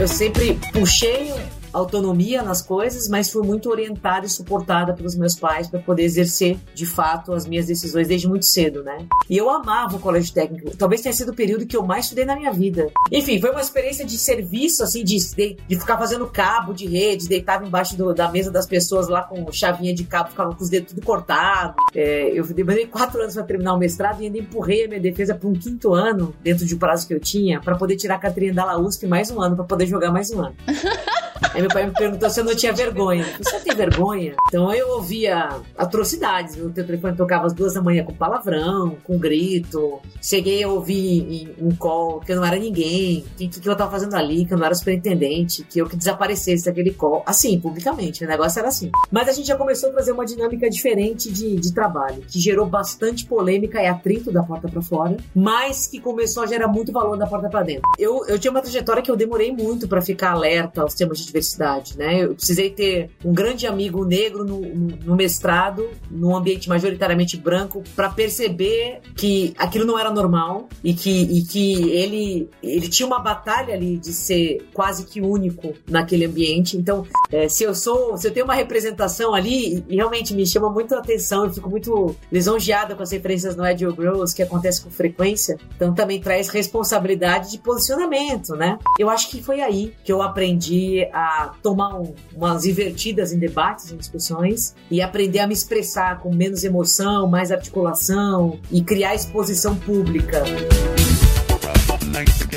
Eu sempre puxei autonomia nas coisas, mas fui muito orientada e suportada pelos meus pais para poder exercer de fato as minhas decisões desde muito cedo, né? E eu amava o colégio técnico. Talvez tenha sido o período que eu mais estudei na minha vida. Enfim, foi uma experiência de serviço, assim, de, de, de ficar fazendo cabo de rede, deitava embaixo do, da mesa das pessoas lá com chavinha de cabo, ficava com os dedos tudo cortados. É, eu demorei quatro anos para terminar o mestrado e ainda empurrei a minha defesa para um quinto ano, dentro de um prazo que eu tinha, para poder tirar a carteirinha da USP mais um ano, para poder jogar mais um ano. Aí meu pai me perguntou se eu não tinha vergonha. Você tem vergonha? Então eu ouvia atrocidades. Meu telefone tocava às duas da manhã com palavrão, com grito. Cheguei a ouvir um call que eu não era ninguém, que, que eu tava fazendo ali, que eu não era superintendente, que eu que desaparecesse daquele call. Assim, publicamente. O negócio era assim. Mas a gente já começou a fazer uma dinâmica diferente de, de trabalho, que gerou bastante polêmica e atrito da porta para fora, mas que começou a gerar muito valor da porta para dentro. Eu, eu tinha uma trajetória que eu demorei muito para ficar alerta aos temas de diversidade, né? Eu precisei ter um grande amigo negro no, no, mestrado, num ambiente majoritariamente branco, para perceber que aquilo não era normal e que, e que ele, ele tinha uma batalha ali de ser quase que único naquele ambiente. Então, é, se eu sou, se eu tenho uma representação ali, e realmente me chama muito a atenção, eu fico muito lisonjeada com as referências no Agile Girls, que acontece com frequência, então também traz responsabilidade de posicionamento, né? Eu acho que foi aí que eu aprendi a a tomar um, umas invertidas em debates, em discussões e aprender a me expressar com menos emoção, mais articulação e criar exposição pública.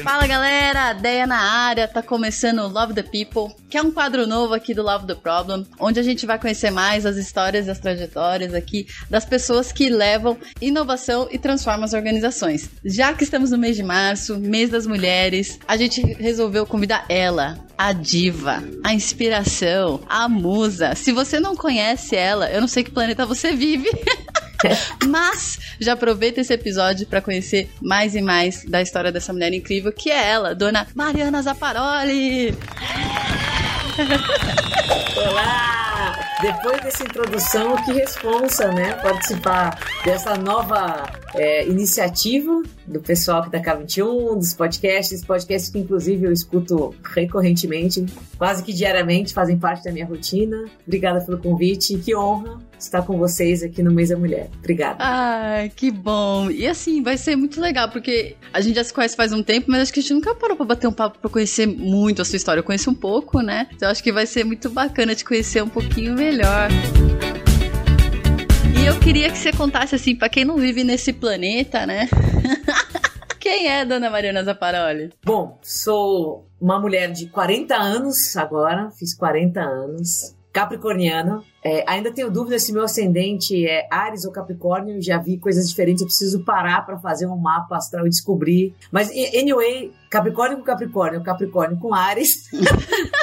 Fala galera, Deia na área, tá começando o Love the People, que é um quadro novo aqui do Love the Problem, onde a gente vai conhecer mais as histórias e as trajetórias aqui das pessoas que levam inovação e transformam as organizações. Já que estamos no mês de março, mês das mulheres, a gente resolveu convidar ela, a diva, a inspiração, a musa. Se você não conhece ela, eu não sei que planeta você vive. Mas já aproveita esse episódio para conhecer mais e mais da história dessa mulher incrível que é ela, Dona Mariana Zaparoli. Olá! Depois dessa introdução, que responsa, né? Participar dessa nova é, iniciativa do pessoal que da K21, dos podcasts, podcasts que inclusive eu escuto recorrentemente, quase que diariamente, fazem parte da minha rotina. Obrigada pelo convite, que honra estar com vocês aqui no Mês da Mulher. Obrigada. Ai, que bom. E assim, vai ser muito legal, porque a gente já se conhece faz um tempo, mas acho que a gente nunca parou pra bater um papo pra conhecer muito a sua história. Eu conheço um pouco, né? Então acho que vai ser muito bacana te conhecer um pouquinho melhor. E eu queria que você contasse assim, para quem não vive nesse planeta, né? Quem é Dona Mariana Zaparoli? Bom, sou uma mulher de 40 anos agora, fiz 40 anos, capricorniana. É, ainda tenho dúvida se meu ascendente é Ares ou Capricórnio, já vi coisas diferentes, eu preciso parar para fazer um mapa astral e descobrir. Mas, anyway, Capricórnio com Capricórnio, Capricórnio com Ares.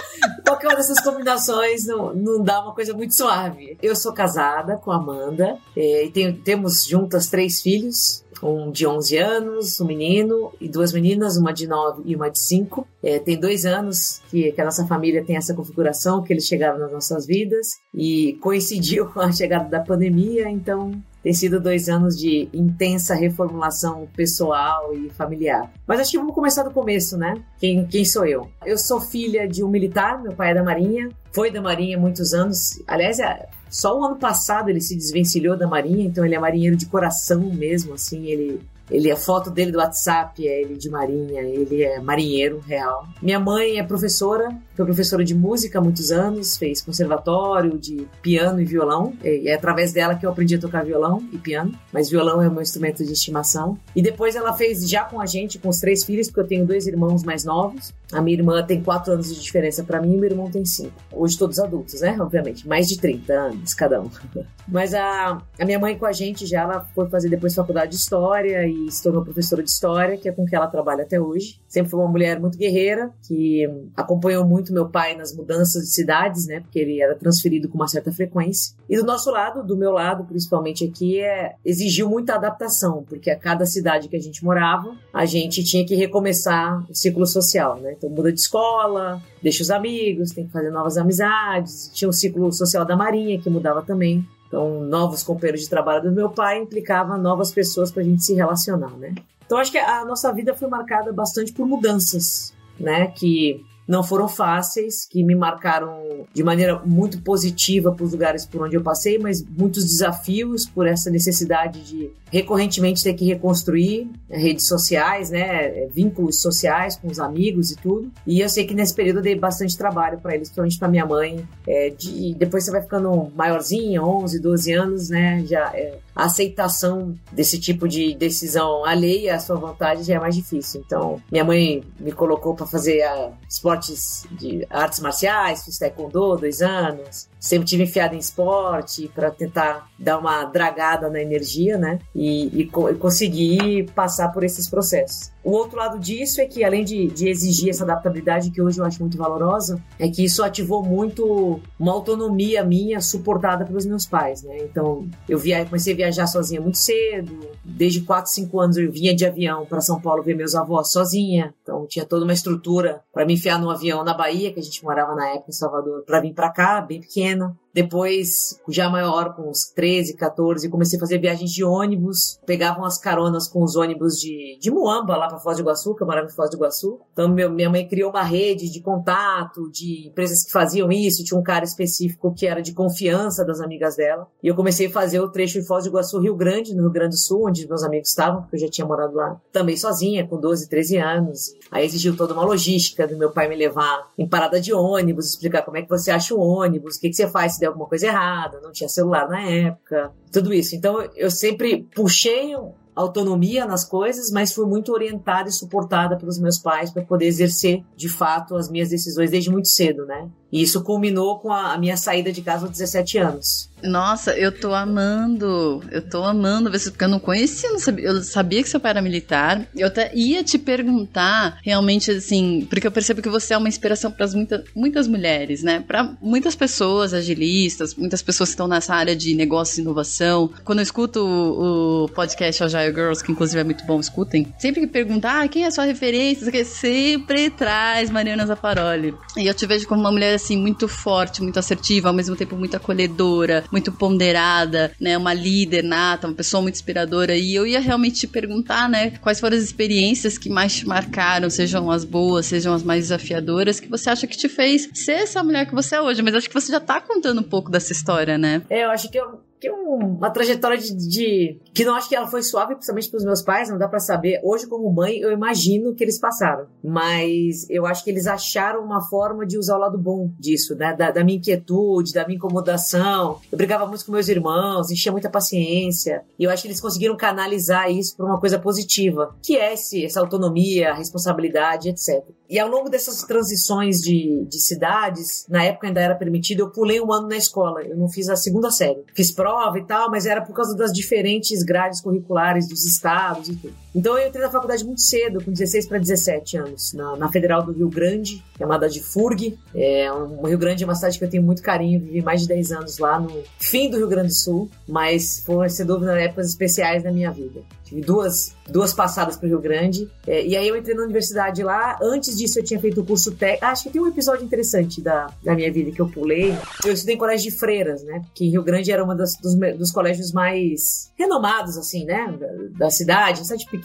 Qualquer uma dessas combinações não, não dá uma coisa muito suave. Eu sou casada com Amanda é, e tenho, temos juntas três filhos um de 11 anos, um menino e duas meninas, uma de 9 e uma de 5. É, tem dois anos que, que a nossa família tem essa configuração, que eles chegaram nas nossas vidas e coincidiu com a chegada da pandemia, então tem sido dois anos de intensa reformulação pessoal e familiar. Mas acho que vamos começar do começo, né? Quem, quem sou eu? Eu sou filha de um militar, meu pai é da Marinha, foi da Marinha muitos anos. Aliás, é, só o ano passado ele se desvencilhou da Marinha, então ele é marinheiro de coração mesmo, assim, ele ele, a foto dele do WhatsApp é ele de marinha, ele é marinheiro real. Minha mãe é professora, foi professora de música há muitos anos, fez conservatório de piano e violão. E é através dela que eu aprendi a tocar violão e piano, mas violão é o meu instrumento de estimação. E depois ela fez já com a gente, com os três filhos, porque eu tenho dois irmãos mais novos. A minha irmã tem quatro anos de diferença para mim e meu irmão tem cinco. Hoje todos adultos, né? Obviamente, mais de 30 anos cada um. Mas a, a minha mãe com a gente já, ela foi fazer depois faculdade de História e se tornou professora de História, que é com que ela trabalha até hoje. Sempre foi uma mulher muito guerreira, que acompanhou muito meu pai nas mudanças de cidades, né? Porque ele era transferido com uma certa frequência. E do nosso lado, do meu lado, principalmente aqui, é, exigiu muita adaptação, porque a cada cidade que a gente morava, a gente tinha que recomeçar o ciclo social, né? Então muda de escola, deixa os amigos, tem que fazer novas amizades. Tinha o ciclo social da Marinha, que mudava também. Então, novos companheiros de trabalho do meu pai implicava novas pessoas para a gente se relacionar, né? Então, acho que a nossa vida foi marcada bastante por mudanças, né? Que não foram fáceis, que me marcaram de maneira muito positiva para os lugares por onde eu passei, mas muitos desafios por essa necessidade de recorrentemente ter que reconstruir né, redes sociais, né, vínculos sociais com os amigos e tudo. E eu sei que nesse período eu dei bastante trabalho para eles, principalmente para minha mãe. É, de, depois você vai ficando maiorzinha, 11, 12 anos, né, já é, a aceitação desse tipo de decisão alheia à sua vontade já é mais difícil. Então, minha mãe me colocou para fazer uh, esportes de artes marciais, fiz taekwondo dois anos, sempre tive enfiado em esporte para tentar dar uma dragada na energia, né? E, e, e, conseguir passar por esses processos. O outro lado disso é que, além de, de, exigir essa adaptabilidade, que hoje eu acho muito valorosa, é que isso ativou muito uma autonomia minha suportada pelos meus pais, né? Então, eu via, comecei a viajar sozinha muito cedo, desde 4, 5 anos eu vinha de avião para São Paulo ver meus avós sozinha, então tinha toda uma estrutura para me enfiar no avião na Bahia, que a gente morava na época em Salvador, para vir para cá, bem pequena. Depois, já maior, com uns 13, 14, comecei a fazer viagens de ônibus. Pegavam as caronas com os ônibus de, de Muamba, lá para Foz do Iguaçu, que eu morava em Foz do Iguaçu. Então, meu, minha mãe criou uma rede de contato, de empresas que faziam isso. Tinha um cara específico que era de confiança das amigas dela. E eu comecei a fazer o trecho em Foz do Iguaçu, Rio Grande, no Rio Grande do Sul, onde meus amigos estavam, porque eu já tinha morado lá. Também sozinha, com 12, 13 anos. Aí exigiu toda uma logística do meu pai me levar em parada de ônibus, explicar como é que você acha o ônibus, o que, que você faz se alguma coisa errada, não tinha celular na época, tudo isso. Então eu sempre puxei autonomia nas coisas, mas fui muito orientada e suportada pelos meus pais para poder exercer de fato as minhas decisões desde muito cedo, né? E isso culminou com a, minha saída de casa aos 17 anos. Nossa, eu tô amando. Eu tô amando ver porque eu não conhecia, não sabia, eu sabia que seu pai era militar. Eu até ia te perguntar, realmente, assim, porque eu percebo que você é uma inspiração para muita, muitas mulheres, né? Para muitas pessoas agilistas, muitas pessoas que estão nessa área de negócio e inovação. Quando eu escuto o, o podcast Agile Girls, que inclusive é muito bom, escutem. Sempre que perguntar ah, quem é a sua referência, sempre traz Mariana Zaparoli. E eu te vejo como uma mulher assim, muito forte, muito assertiva, ao mesmo tempo muito acolhedora, muito ponderada, né? Uma líder nata, uma pessoa muito inspiradora. E eu ia realmente te perguntar, né? Quais foram as experiências que mais te marcaram, sejam as boas, sejam as mais desafiadoras, que você acha que te fez ser essa mulher que você é hoje. Mas acho que você já tá contando um pouco dessa história, né? É, eu acho que eu que é uma trajetória de, de, que não acho que ela foi suave, principalmente para os meus pais, não dá para saber. Hoje, como mãe, eu imagino que eles passaram, mas eu acho que eles acharam uma forma de usar o lado bom disso, né? Da, da minha inquietude, da minha incomodação. Eu brigava muito com meus irmãos, enchia muita paciência, e eu acho que eles conseguiram canalizar isso para uma coisa positiva, que é esse, essa autonomia, responsabilidade, etc. E ao longo dessas transições de, de cidades, na época ainda era permitido, eu pulei um ano na escola. Eu não fiz a segunda série. Fiz prova e tal, mas era por causa das diferentes grades curriculares dos estados e tudo. Então eu entrei na faculdade muito cedo, com 16 para 17 anos, na, na, Federal do Rio Grande, chamada de FURG. É, um, o Rio Grande é uma cidade que eu tenho muito carinho, vivi mais de 10 anos lá no fim do Rio Grande do Sul, mas foi, sem dúvida, épocas especiais da minha vida. Tive duas, duas passadas para o Rio Grande. É, e aí eu entrei na universidade lá. Antes disso, eu tinha feito o curso técnico. Ah, acho que tem um episódio interessante da, da minha vida que eu pulei. Eu estudei em colégio de freiras, né? Porque Rio Grande era um dos, dos colégios mais renomados, assim, né? Da, da cidade, uma cidade pequena.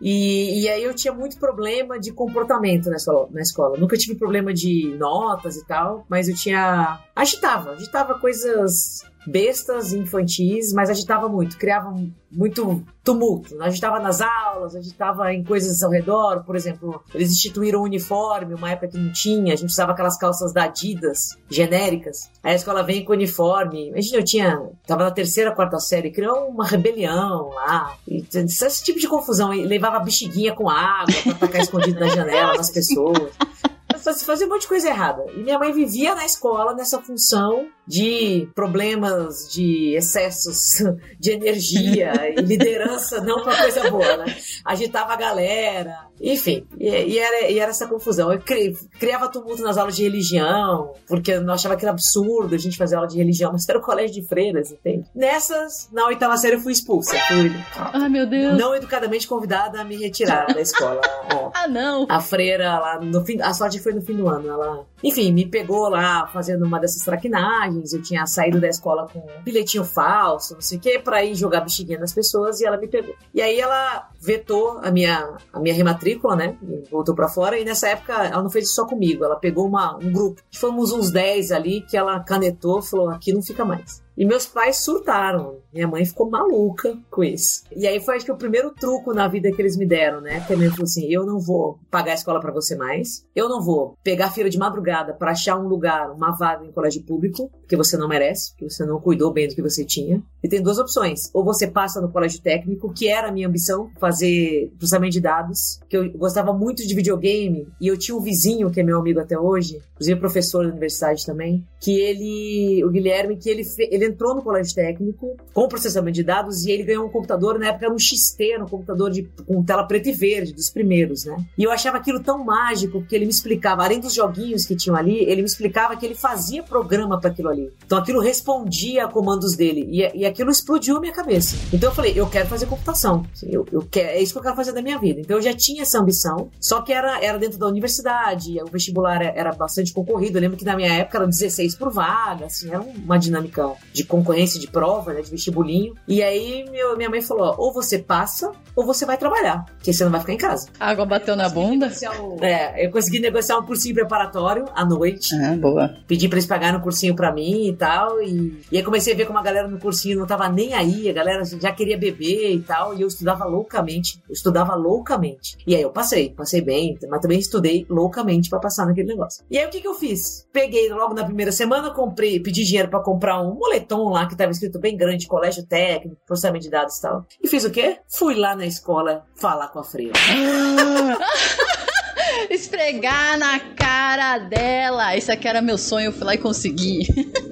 E, e aí eu tinha muito problema de comportamento nessa, na escola. Nunca tive problema de notas e tal, mas eu tinha. Agitava, agitava coisas bestas infantis, mas agitava muito, criava muito tumulto. Agitava nas aulas, agitava em coisas ao redor. Por exemplo, eles instituíram o uniforme, uma época que não tinha, a gente usava aquelas calças da Adidas, genéricas. Aí a escola vem com uniforme. Imagina, eu tinha, tava na terceira, quarta série, criou uma rebelião lá. E, esse tipo de confusão. E levava bexiguinha com água pra tacar escondido na janela nas pessoas fazia um monte de coisa errada. E minha mãe vivia na escola nessa função de problemas, de excessos de energia e liderança, não uma coisa boa, né? Agitava a galera, enfim, e, e, era, e era essa confusão. Eu cri, criava tumulto nas aulas de religião, porque eu achava que era absurdo a gente fazer aula de religião, mas era o colégio de freiras, entende? Nessas, na oitava série eu fui expulsa. Fui, Ai, meu Deus. Não educadamente convidada a me retirar da escola. ah, não. A freira lá, no fim, a sorte foi no fim do ano, ela, enfim, me pegou lá fazendo uma dessas traquinagens eu tinha saído da escola com um bilhetinho falso, não sei o que, pra ir jogar bexiguinha nas pessoas e ela me pegou. E aí ela vetou a minha, a minha rematrícula, né? Voltou para fora. E nessa época ela não fez isso só comigo, ela pegou uma, um grupo. Fomos uns 10 ali que ela canetou, falou: aqui não fica mais. E meus pais surtaram. Minha mãe ficou maluca com isso. E aí foi acho que o primeiro truco na vida que eles me deram, né? Que a minha falou assim: eu não vou pagar a escola para você mais. Eu não vou pegar fila de madrugada para achar um lugar, uma vaga em colégio público, que você não merece, que você não cuidou bem do que você tinha. E tem duas opções. Ou você passa no colégio técnico, que era a minha ambição, fazer processamento de dados, que eu gostava muito de videogame, e eu tinha um vizinho, que é meu amigo até hoje, inclusive professor da universidade também, que ele, o Guilherme, que ele, ele entrou no colégio técnico com processamento de dados e ele ganhou um computador, na época era um XT, um computador de, com tela preta e verde, dos primeiros, né? E eu achava aquilo tão mágico, porque ele me explicava, além dos joguinhos que tinham ali, ele me explicava que ele fazia programa para aquilo ali. Então aquilo respondia a comandos dele e, e aquilo explodiu minha cabeça. Então eu falei, eu quero fazer computação. Eu, eu quero, é isso que eu quero fazer da minha vida. Então eu já tinha essa ambição, só que era, era dentro da universidade, o vestibular era bastante concorrido. Eu lembro que na minha época eram 16 por vaga, assim, era uma dinâmica de concorrência de prova, né, de vestibulinho. E aí meu, minha mãe falou: ou você passa, ou você vai trabalhar, porque você não vai ficar em casa. A água bateu na bunda? Um, é, eu consegui negociar um cursinho preparatório à noite. Ah, boa. Pedi pra eles pagarem um cursinho pra mim e tal. E, e aí comecei a ver como a galera no cursinho não tava nem aí, a galera já queria beber e tal. E eu estudava loucamente. Eu estudava loucamente. E aí eu passei, passei bem, mas também estudei loucamente para passar naquele negócio. E aí o que que eu fiz? Peguei logo na primeira semana, comprei, pedi dinheiro para comprar um moletom lá que tava escrito bem grande, colégio técnico, processamento de dados e tal. E fiz o quê? Fui lá na escola falar com a freira. Esfregar na cara dela. Isso aqui era meu sonho, eu fui lá e consegui.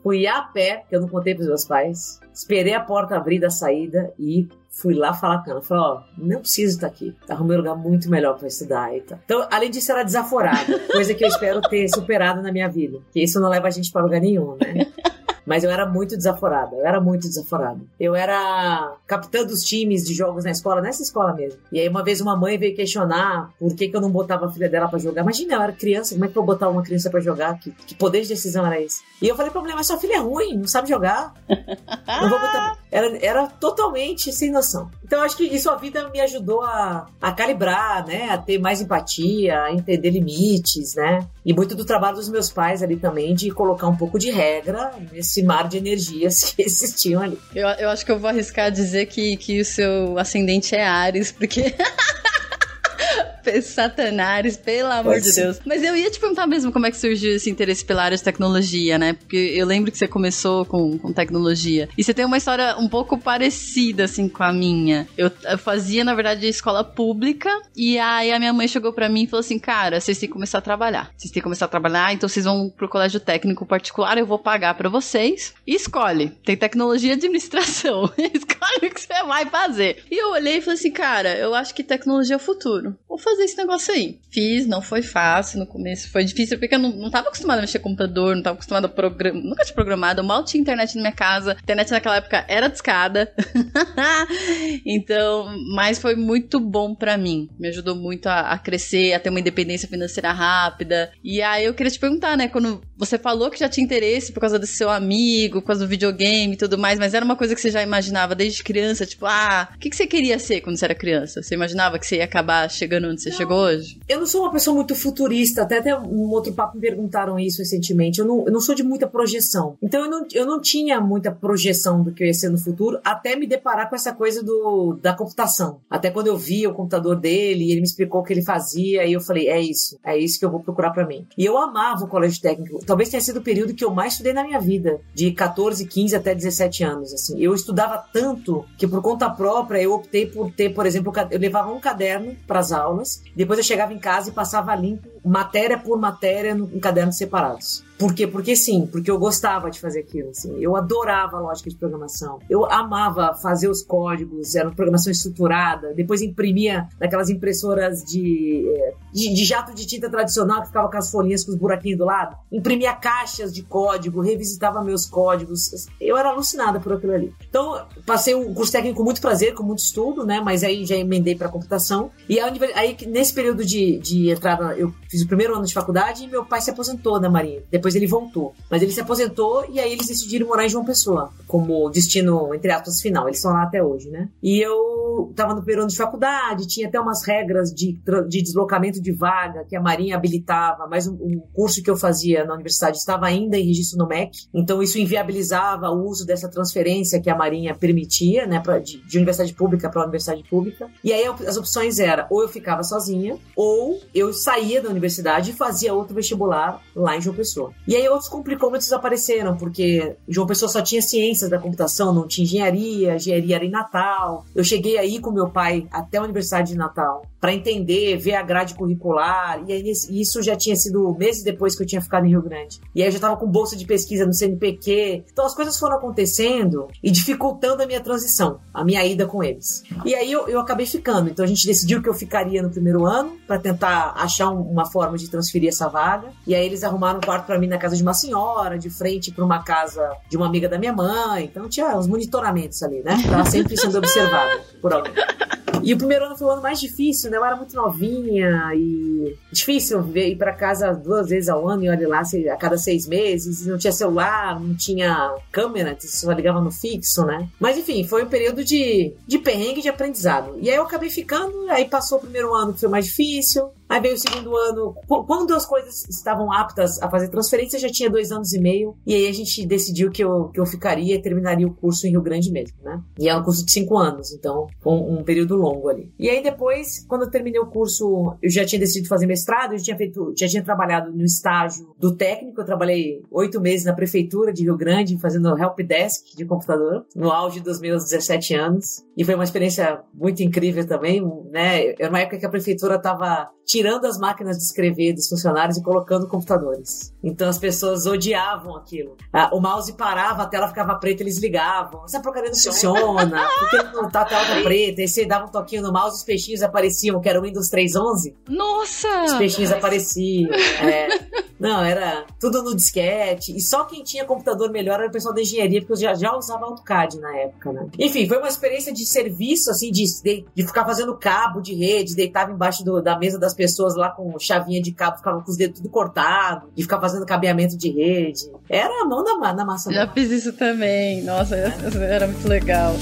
Fui a pé, que eu não contei pros meus pais. Esperei a porta abrir da saída e fui lá falar com ela. Falei, ó, não preciso estar aqui. Arrumei um lugar muito melhor para estudar e tal. Então, além disso, era desaforada. Coisa que eu espero ter superado na minha vida. Que isso não leva a gente para lugar nenhum, né? Mas eu era muito desaforada, eu era muito desaforada. Eu era capitã dos times de jogos na escola, nessa escola mesmo. E aí uma vez uma mãe veio questionar por que, que eu não botava a filha dela para jogar. Imagina, eu era criança, como é que eu vou botar uma criança para jogar? Que, que, poder de decisão era esse? E eu falei pra mulher, mas sua filha é ruim, não sabe jogar. não vou botar... Era, era totalmente sem noção. Então acho que isso a vida me ajudou a, a calibrar, né? A ter mais empatia, a entender limites, né? E muito do trabalho dos meus pais ali também, de colocar um pouco de regra nesse mar de energias que existiam ali. Eu, eu acho que eu vou arriscar dizer que, que o seu ascendente é Ares, porque. Satanares, pelo amor Pode de. Deus. Mas eu ia te perguntar mesmo como é que surgiu esse interesse pela área de tecnologia, né? Porque eu lembro que você começou com, com tecnologia. E você tem uma história um pouco parecida, assim, com a minha. Eu, eu fazia, na verdade, escola pública. E aí a minha mãe chegou para mim e falou assim: Cara, vocês têm que começar a trabalhar. Vocês têm que começar a trabalhar, então vocês vão pro colégio técnico particular, eu vou pagar para vocês. E escolhe. Tem tecnologia e administração. escolhe o que você vai fazer. E eu olhei e falei assim: Cara, eu acho que tecnologia é o futuro. Vou fazer esse negócio aí. Fiz, não foi fácil no começo, foi difícil porque eu não, não tava acostumada a mexer com computador, não tava acostumada a programar, nunca tinha programado, mal tinha internet na minha casa, internet naquela época era discada. então, mas foi muito bom para mim, me ajudou muito a, a, crescer, a ter uma independência financeira rápida. E aí eu queria te perguntar, né, quando você falou que já tinha interesse por causa desse seu amigo, por causa do videogame e tudo mais, mas era uma coisa que você já imaginava desde criança, tipo, ah, o que, que você queria ser quando você era criança? Você imaginava que você ia acabar chegando onde você não, chegou hoje? Eu não sou uma pessoa muito futurista, até, até um outro papo me perguntaram isso recentemente. Eu não, eu não sou de muita projeção. Então eu não, eu não tinha muita projeção do que eu ia ser no futuro, até me deparar com essa coisa do, da computação. Até quando eu vi o computador dele e ele me explicou o que ele fazia, e eu falei, é isso, é isso que eu vou procurar para mim. E eu amava o colégio técnico. Talvez tenha sido o período que eu mais estudei na minha vida, de 14, 15 até 17 anos, assim. Eu estudava tanto que por conta própria eu optei por ter, por exemplo, eu levava um caderno para as aulas, depois eu chegava em casa e passava limpo matéria por matéria em cadernos separados. Por quê? Porque sim, porque eu gostava de fazer aquilo, assim. Eu adorava a lógica de programação. Eu amava fazer os códigos, era uma programação estruturada. Depois imprimia naquelas impressoras de, eh, de, de, jato de tinta tradicional que ficava com as folhinhas com os buraquinhos do lado. Imprimia caixas de código, revisitava meus códigos. Eu era alucinada por aquilo ali. Então, passei um curso técnico com muito prazer, com muito estudo, né? Mas aí já emendei para computação. E aí, nesse período de, de entrada, eu fiz o primeiro ano de faculdade e meu pai se aposentou na Marinha. Depois depois ele voltou. Mas ele se aposentou e aí eles decidiram morar em João Pessoa, como destino, entre aspas, final. Eles estão lá até hoje, né? E eu tava no período de faculdade, tinha até umas regras de, de deslocamento de vaga que a Marinha habilitava, mas o, o curso que eu fazia na universidade estava ainda em registro no MEC, então isso inviabilizava o uso dessa transferência que a Marinha permitia, né, pra, de, de universidade pública para universidade pública. E aí as opções eram ou eu ficava sozinha, ou eu saía da universidade e fazia outro vestibular lá em João Pessoa. E aí outros complicômetros apareceram, porque João Pessoa só tinha ciências da computação, não tinha engenharia, engenharia era em Natal. Eu cheguei aí com meu pai até a Universidade de Natal para entender, ver a grade curricular, e aí isso já tinha sido meses depois que eu tinha ficado em Rio Grande. E aí eu já estava com bolsa de pesquisa no CNPq. Então as coisas foram acontecendo e dificultando a minha transição, a minha ida com eles. E aí eu, eu acabei ficando. Então a gente decidiu que eu ficaria no primeiro ano para tentar achar um, uma forma de transferir essa vaga. E aí eles arrumaram um quarto para mim na casa de uma senhora, de frente para uma casa de uma amiga da minha mãe. Então tinha uns monitoramentos ali, né? Tava sempre sendo observada por alguém. E o primeiro ano foi o ano mais difícil, né? Eu era muito novinha e difícil ver, ir para casa duas vezes ao ano e olha lá a cada seis meses. Não tinha celular, não tinha câmera, só ligava no fixo, né? Mas enfim, foi um período de, de perrengue de aprendizado. E aí eu acabei ficando, aí passou o primeiro ano que foi mais difícil, Aí veio o segundo ano. Quando as coisas estavam aptas a fazer transferência, já tinha dois anos e meio. E aí a gente decidiu que eu, que eu ficaria e terminaria o curso em Rio Grande mesmo, né? E é um curso de cinco anos, então um, um período longo ali. E aí depois, quando eu terminei o curso, eu já tinha decidido fazer mestrado, eu já tinha feito, já tinha trabalhado no estágio do técnico. Eu trabalhei oito meses na prefeitura de Rio Grande, fazendo help desk de computador, no auge dos meus 17 anos. E foi uma experiência muito incrível também, né? Era uma época que a prefeitura estava tirando as máquinas de escrever dos funcionários e colocando computadores. Então as pessoas odiavam aquilo. Ah, o mouse parava, a tela ficava preta, eles ligavam. Essa porcaria não funciona, porque não tá a tela tá preta. Aí você dava um toquinho no mouse, os peixinhos apareciam, que era o Windows 3.11. Nossa! Os peixinhos apareciam. É. Não, era tudo no disquete. E só quem tinha computador melhor era o pessoal da engenharia, porque eu já, já usava AutoCAD na época, né? Enfim, foi uma experiência de serviço, assim, de, de, de ficar fazendo cabo de rede, deitava embaixo do, da mesa das pessoas lá com chavinha de cabo, ficava com os dedos tudo cortado, e ficar fazendo cabeamento de rede. Era a mão na, na massa. Já fiz isso também. Nossa, era muito legal.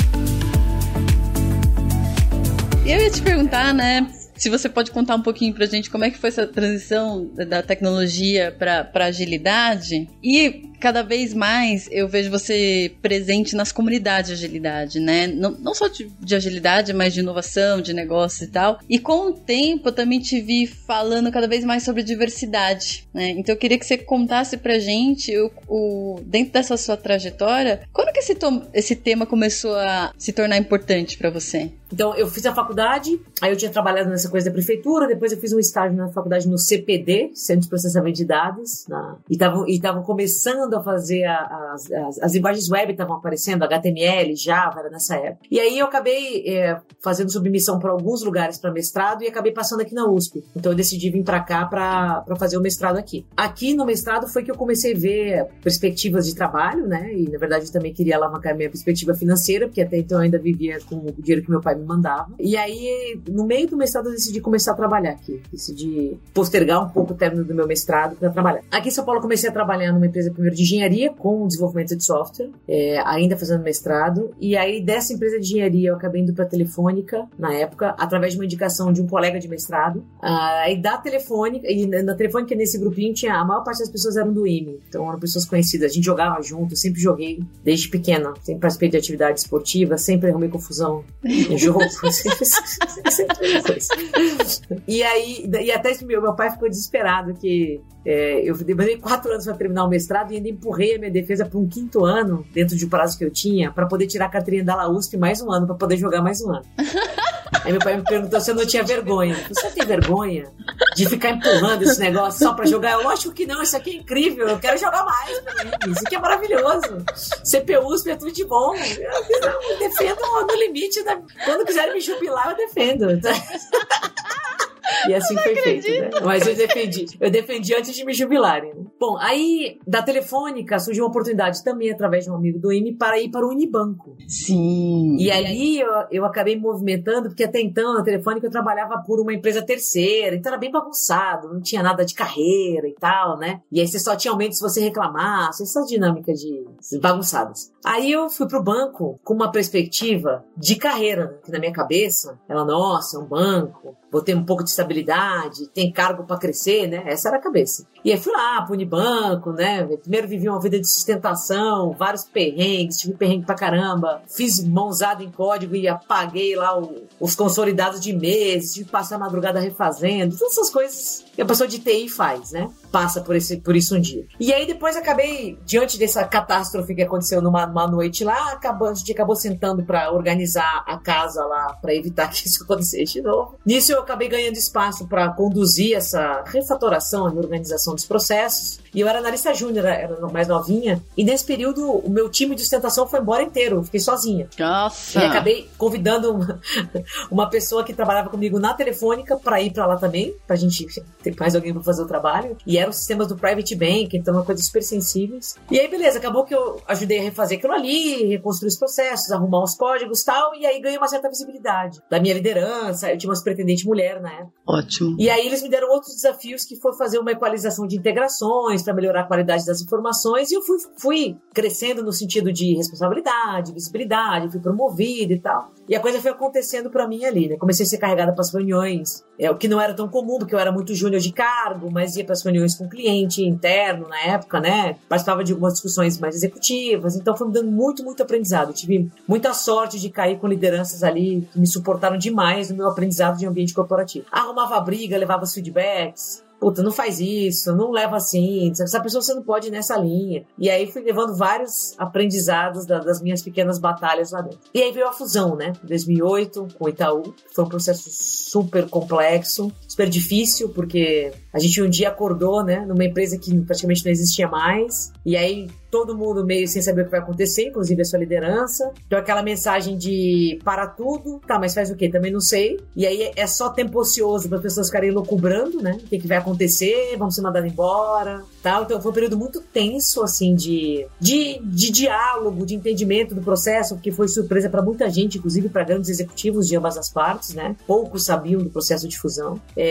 E eu ia te perguntar, né? Se você pode contar um pouquinho pra gente como é que foi essa transição da tecnologia para agilidade e cada vez mais eu vejo você presente nas comunidades de agilidade, né? Não, não só de, de, agilidade, mas de inovação, de negócio e tal. E com o tempo eu também te vi falando cada vez mais sobre diversidade, né? Então eu queria que você contasse pra gente o, o dentro dessa sua trajetória, quando que esse, esse tema começou a se tornar importante para você? Então, eu fiz a faculdade, aí eu tinha trabalhado nessa coisa da prefeitura, depois eu fiz um estágio na faculdade no CPD, Centro de Processamento de Dados, na, e estavam começando a fazer as, as, as, linguagens web estavam aparecendo, HTML, Java, era nessa época. E aí eu acabei é, fazendo submissão para alguns lugares para mestrado e acabei passando aqui na USP. Então eu decidi vir para cá para fazer o mestrado aqui. Aqui no mestrado foi que eu comecei a ver perspectivas de trabalho, né? E na verdade eu também queria alavancar minha perspectiva financeira, porque até então eu ainda vivia com o dinheiro que meu pai me mandava. E aí, no meio do mestrado, eu decidi começar a trabalhar aqui. Decidi postergar um pouco o término do meu mestrado para trabalhar. Aqui em São Paulo, comecei a trabalhar numa empresa primeiro de engenharia com desenvolvimento de software, é, ainda fazendo mestrado. E aí, dessa empresa de engenharia, eu acabei indo para Telefônica, na época, através de uma indicação de um colega de mestrado. Ah, aí, da Telefônica, e na Telefônica, nesse grupinho, tinha a maior parte das pessoas eram do IME, então eram pessoas conhecidas. A gente jogava junto, eu sempre joguei desde pequena, sempre participei de atividade esportiva, sempre arrumei confusão em jogo. e aí, e até meu, meu pai ficou desesperado que é, eu demorei quatro anos para terminar o mestrado e ainda empurrei a minha defesa para um quinto ano, dentro de um prazo que eu tinha, para poder tirar a carteirinha da LAUSP mais um ano, para poder jogar mais um ano. Aí meu pai me perguntou se eu não tinha vergonha. Você tem vergonha de ficar empurrando esse negócio só para jogar? Eu, lógico que não, isso aqui é incrível, eu quero jogar mais mim. Isso aqui é maravilhoso. CPU, USP é tudo de bom. Eu, eu defendo no limite. Da... Quando quiserem me jubilar, eu defendo. E assim foi acredito. feito, né? Mas eu defendi. Eu defendi antes de me jubilarem. Bom, aí da Telefônica surgiu uma oportunidade também através de um amigo do IME para ir para o Unibanco. Sim. E aí eu, eu acabei me movimentando, porque até então na Telefônica eu trabalhava por uma empresa terceira, então era bem bagunçado, não tinha nada de carreira e tal, né? E aí você só tinha aumento se você reclamasse, essa dinâmica de bagunçadas. Aí eu fui pro banco com uma perspectiva de carreira, né? que na minha cabeça, ela, nossa, é um banco, vou ter um pouco de estabilidade, tem cargo para crescer, né? Essa era a cabeça. E aí fui lá pro Unibanco, né? Primeiro vivi uma vida de sustentação, vários perrengues, tive perrengue pra caramba, fiz mãozada em código e apaguei lá o, os consolidados de meses, tive que passar a madrugada refazendo, todas essas coisas que a pessoa de TI faz, né? Passa por, esse, por isso um dia. E aí depois acabei, diante dessa catástrofe que aconteceu numa, numa noite lá, acabou, a gente acabou sentando para organizar a casa lá, para evitar que isso acontecesse de novo. Nisso eu acabei ganhando espaço para conduzir essa refatoração, a reorganização dos processos. E eu era analista júnior, era mais novinha. E nesse período, o meu time de sustentação foi embora inteiro. Eu fiquei sozinha. Nossa. E acabei convidando uma, uma pessoa que trabalhava comigo na telefônica para ir para lá também, pra gente ter mais alguém para fazer o trabalho. E eram os sistemas do Private Bank, então uma coisa super sensíveis. E aí, beleza, acabou que eu ajudei a refazer aquilo ali, reconstruir os processos, arrumar os códigos e tal. E aí ganhei uma certa visibilidade da minha liderança. Eu tinha uma pretendente mulher na época. Ótimo. E aí eles me deram outros desafios que foi fazer uma equalização de integrações para melhorar a qualidade das informações. E eu fui, fui crescendo no sentido de responsabilidade, visibilidade, fui promovida e tal. E a coisa foi acontecendo para mim ali, né? Comecei a ser carregada para as reuniões, é o que não era tão comum, porque eu era muito júnior de cargo, mas ia para as reuniões com cliente interno na época, né? Participava de algumas discussões mais executivas, então foi me dando muito, muito aprendizado. Eu tive muita sorte de cair com lideranças ali que me suportaram demais no meu aprendizado de ambiente corporativo. Arrumava briga, levava os feedbacks, puta, não faz isso, não leva assim, essa pessoa você não pode ir nessa linha. E aí fui levando vários aprendizados da, das minhas pequenas batalhas lá dentro. E aí veio a fusão, né? 2008 com o Itaú, foi um processo super complexo, super difícil, porque a gente um dia acordou, né, numa empresa que praticamente não existia mais, e aí todo mundo meio sem saber o que vai acontecer, inclusive a sua liderança. Então aquela mensagem de para tudo, tá, mas faz o quê? Também não sei. E aí é só tempo ocioso para as pessoas ficarem loucubrando, né? O que, que vai acontecer, vamos ser mandados embora, tal. Então foi um período muito tenso, assim, de, de, de diálogo, de entendimento do processo, porque foi surpresa para muita gente, inclusive para grandes executivos de ambas as partes, né? Poucos sabiam do processo de fusão. É,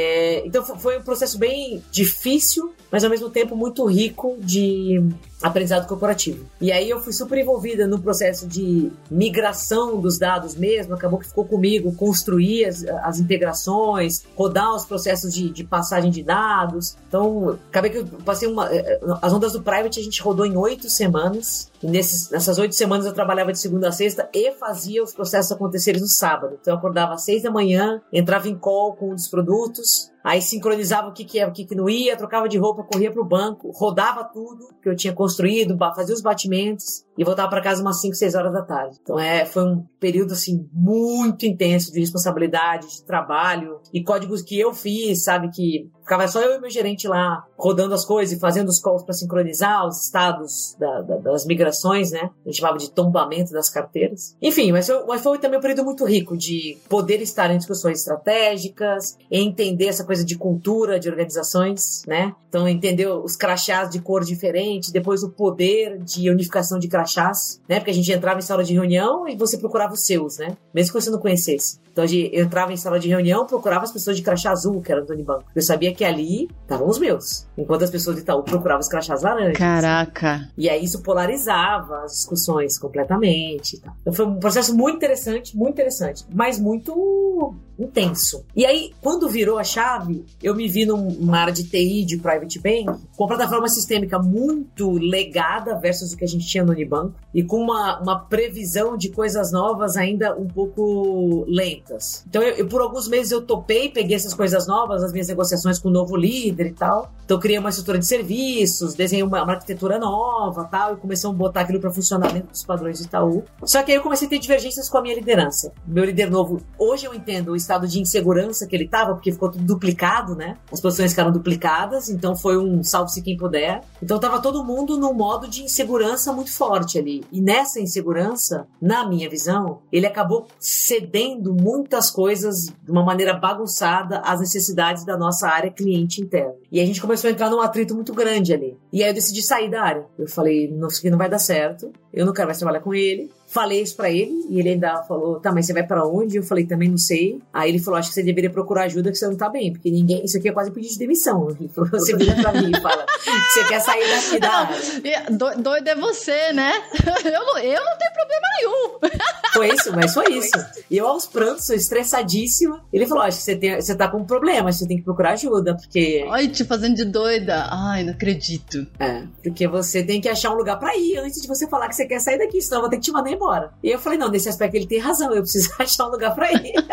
então foi um processo bem difícil, mas ao mesmo tempo muito rico de aprendizado corporativo. E aí eu fui super envolvida no processo de migração dos dados mesmo, acabou que ficou comigo construir as, as integrações, rodar os processos de, de, passagem de dados. Então, acabei que eu passei uma. Eh, as ondas do private a gente rodou em oito semanas. Nesses, nessas oito semanas eu trabalhava de segunda a sexta e fazia os processos acontecerem no sábado. Então eu acordava às seis da manhã, entrava em call com um dos produtos, aí sincronizava o que, que ia, o que, que não ia, trocava de roupa, corria pro banco, rodava tudo que eu tinha construído, fazia os batimentos e voltava para casa umas 5, 6 horas da tarde. Então é, foi um período assim muito intenso de responsabilidade, de trabalho e códigos que eu fiz, sabe que ficava só eu e meu gerente lá rodando as coisas e fazendo os calls para sincronizar os estados da, da, das migrações, né? A gente chamava de tombamento das carteiras. Enfim, mas foi, mas foi também um período muito rico de poder estar em discussões estratégicas, entender essa coisa de cultura de organizações, né? Então entender os crachás de cor diferente, depois o poder de unificação de crachás, né? Porque a gente entrava em sala de reunião e você procurava os seus, né? Mesmo que você não conhecesse. Então eu entrava em sala de reunião, procurava as pessoas de crachá azul, que era do Unibanco. Eu sabia que ali estavam os meus. Enquanto as pessoas de Itaú procuravam os crachás laranjas. Caraca. E aí isso polarizava as discussões completamente. Então foi um processo muito interessante, muito interessante, mas muito intenso. E aí, quando virou a chave, eu me vi numa área de TI de Private Bank, com uma plataforma sistêmica muito legada versus o que a gente tinha no Unibanco, e com uma, uma previsão de coisas novas ainda um pouco lentas. Então, eu, eu, por alguns meses eu topei, peguei essas coisas novas, as minhas negociações com o novo líder e tal. Então, eu criei uma estrutura de serviços, desenhei uma, uma arquitetura nova tal, e comecei a botar aquilo para funcionamento dos padrões de Itaú. Só que aí eu comecei a ter divergências com a minha liderança. Meu líder novo, hoje eu entendo estado de insegurança que ele estava, porque ficou tudo duplicado, né? As posições ficaram duplicadas, então foi um salve-se quem puder. Então tava todo mundo num modo de insegurança muito forte ali. E nessa insegurança, na minha visão, ele acabou cedendo muitas coisas de uma maneira bagunçada às necessidades da nossa área cliente interna. E a gente começou a entrar num atrito muito grande ali. E aí eu decidi sair da área. Eu falei, não, isso aqui não vai dar certo, eu não quero mais trabalhar com ele. Falei isso pra ele e ele ainda falou: tá, mas você vai para onde? Eu falei: também não sei. Aí ele falou: acho que você deveria procurar ajuda que você não tá bem, porque ninguém. Isso aqui é quase pedir de demissão. Ele falou: você vira pra mim e fala: você quer sair daqui da. Doido é você, né? Eu não, eu não tenho problema nenhum. Foi isso, mas foi isso. E eu aos prantos, estressadíssima. Ele falou: acho que você, tem, você tá com um problema, você tem que procurar ajuda, porque. Ai, te fazendo de doida. Ai, não acredito. É, porque você tem que achar um lugar pra ir antes de você falar que você quer sair daqui, senão eu vou ter que te mandar embora. E eu falei, não, nesse aspecto ele tem razão, eu preciso achar um lugar pra ir.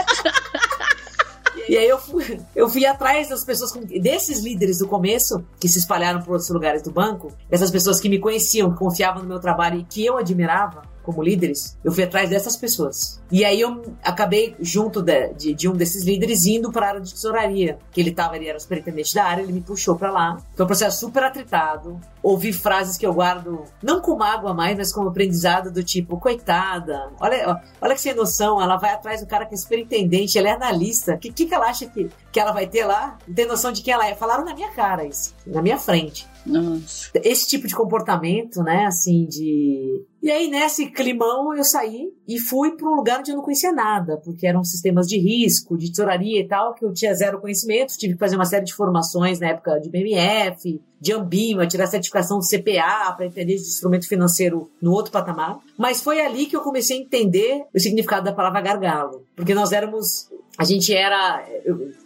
E aí eu fui, eu fui atrás das pessoas, desses líderes do começo, que se espalharam por outros lugares do banco, essas pessoas que me conheciam, que confiavam no meu trabalho e que eu admirava, como líderes, eu fui atrás dessas pessoas. E aí eu acabei junto de, de, de um desses líderes indo para a área de tesouraria, que ele tava, ele era superintendente da área, ele me puxou para lá. Foi um processo super atritado. Ouvi frases que eu guardo, não com mágoa mais, mas como aprendizado do tipo, coitada, olha, olha que sem noção, ela vai atrás do cara que é superintendente, ela é analista, o que, que, que ela acha que, que ela vai ter lá? Não tem noção de quem ela é. Falaram na minha cara isso, na minha frente. Nossa. Esse tipo de comportamento, né, assim, de... E aí, nesse climão, eu saí e fui para um lugar onde eu não conhecia nada, porque eram sistemas de risco, de tesouraria e tal, que eu tinha zero conhecimento, tive que fazer uma série de formações na época de BMF, de Ambima, tirar certificação do CPA para entender de instrumento financeiro no outro patamar. Mas foi ali que eu comecei a entender o significado da palavra gargalo, porque nós éramos a gente era,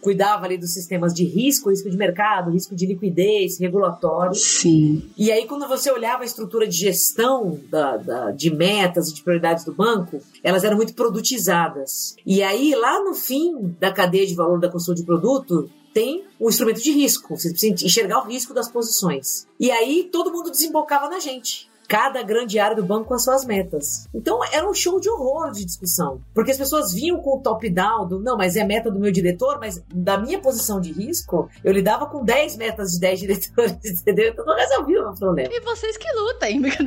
cuidava ali dos sistemas de risco, risco de mercado, risco de liquidez, regulatório. Sim. E aí, quando você olhava a estrutura de gestão da, da, de metas e de prioridades do banco, elas eram muito produtizadas. E aí, lá no fim da cadeia de valor da construção de produto, tem um instrumento de risco. Você precisa enxergar o risco das posições. E aí, todo mundo desembocava na gente cada grande área do banco com as suas metas. Então era um show de horror de discussão, porque as pessoas vinham com o top-down do não, mas é meta do meu diretor, mas da minha posição de risco, eu lidava com 10 metas de 10 diretores, entendeu? Então não resolvia o problema. E vocês que lutem, né?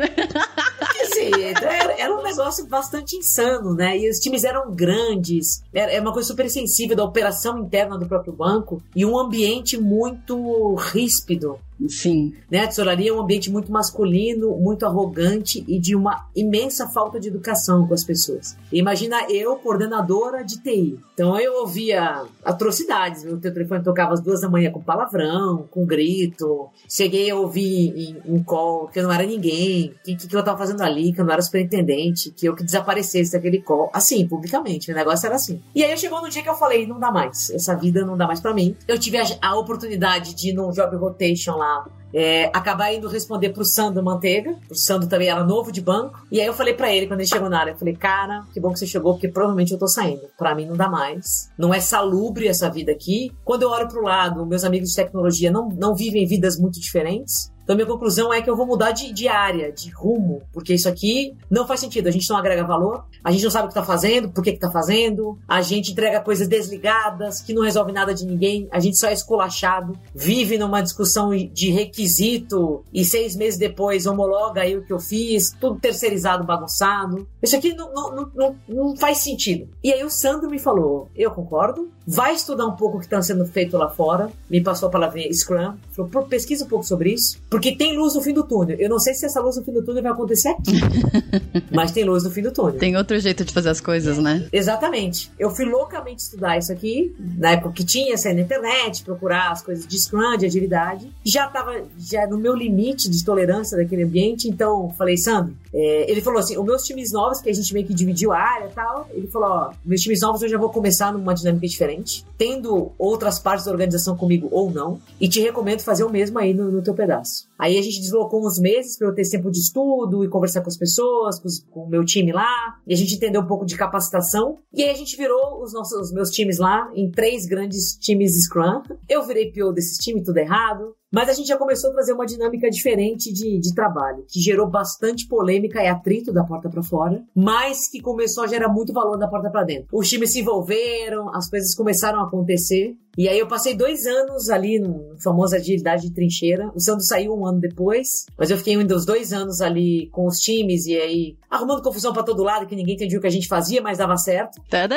Assim, era, era, um negócio bastante insano, né? E os times eram grandes, era, era uma coisa super sensível da operação interna do próprio banco e um ambiente muito ríspido. Sim. Né? A tesouraria é um ambiente muito masculino, muito arrogante e de uma imensa falta de educação com as pessoas. Imagina eu, coordenadora de TI. Então eu ouvia atrocidades. Meu telefone tocava às duas da manhã com palavrão, com grito. Cheguei a ouvir em, em call que eu não era ninguém, que, que, eu tava fazendo ali, que eu não era superintendente, que eu que desaparecesse daquele call. Assim, publicamente. O negócio era assim. E aí chegou no dia que eu falei: não dá mais. Essa vida não dá mais para mim. Eu tive a, a oportunidade de ir num job rotation lá é, acabar indo responder pro Sandro Manteiga. O Sandro também era novo de banco. E aí eu falei para ele, quando ele chegou na área, eu falei, cara, que bom que você chegou, porque provavelmente eu tô saindo. Para mim não dá mais. Não é salubre essa vida aqui. Quando eu olho pro lado, meus amigos de tecnologia não, não vivem vidas muito diferentes. Então, minha conclusão é que eu vou mudar de, de área, de rumo, porque isso aqui não faz sentido. A gente não agrega valor, a gente não sabe o que está fazendo, por que está fazendo, a gente entrega coisas desligadas, que não resolve nada de ninguém, a gente só é esculachado, vive numa discussão de requisito e seis meses depois homologa aí o que eu fiz, tudo terceirizado, bagunçado. Isso aqui não, não, não, não faz sentido. E aí o Sandro me falou: eu concordo, vai estudar um pouco o que está sendo feito lá fora, me passou a palavra Scrum, falou: pesquisa um pouco sobre isso tem luz no fim do túnel. Eu não sei se essa luz no fim do túnel vai acontecer aqui. mas tem luz no fim do túnel. Tem outro jeito de fazer as coisas, né? Exatamente. Eu fui loucamente estudar isso aqui, na época que tinha, sair na internet, procurar as coisas de Scrum, de agilidade. Já estava já no meu limite de tolerância daquele ambiente, então falei, Sandro, é, ele falou assim: os meus times novos, que a gente meio que dividiu a área e tal, ele falou: ó, meus times novos eu já vou começar numa dinâmica diferente, tendo outras partes da organização comigo ou não, e te recomendo fazer o mesmo aí no, no teu pedaço. Aí a gente deslocou uns meses para eu ter tempo de estudo e conversar com as pessoas, com, os, com, o meu time lá, e a gente entendeu um pouco de capacitação. E aí a gente virou os nossos os meus times lá em três grandes times Scrum. Eu virei PO desses times, tudo errado. Mas a gente já começou a trazer uma dinâmica diferente de, de trabalho, que gerou bastante polêmica e atrito da porta para fora, mas que começou a gerar muito valor da porta para dentro. Os times se envolveram, as coisas começaram a acontecer. E aí eu passei dois anos ali no famoso agilidade de trincheira. O Sandro saiu um ano depois, mas eu fiquei ainda os dois anos ali com os times e aí arrumando confusão para todo lado, que ninguém entendia o que a gente fazia, mas dava certo. Tadã!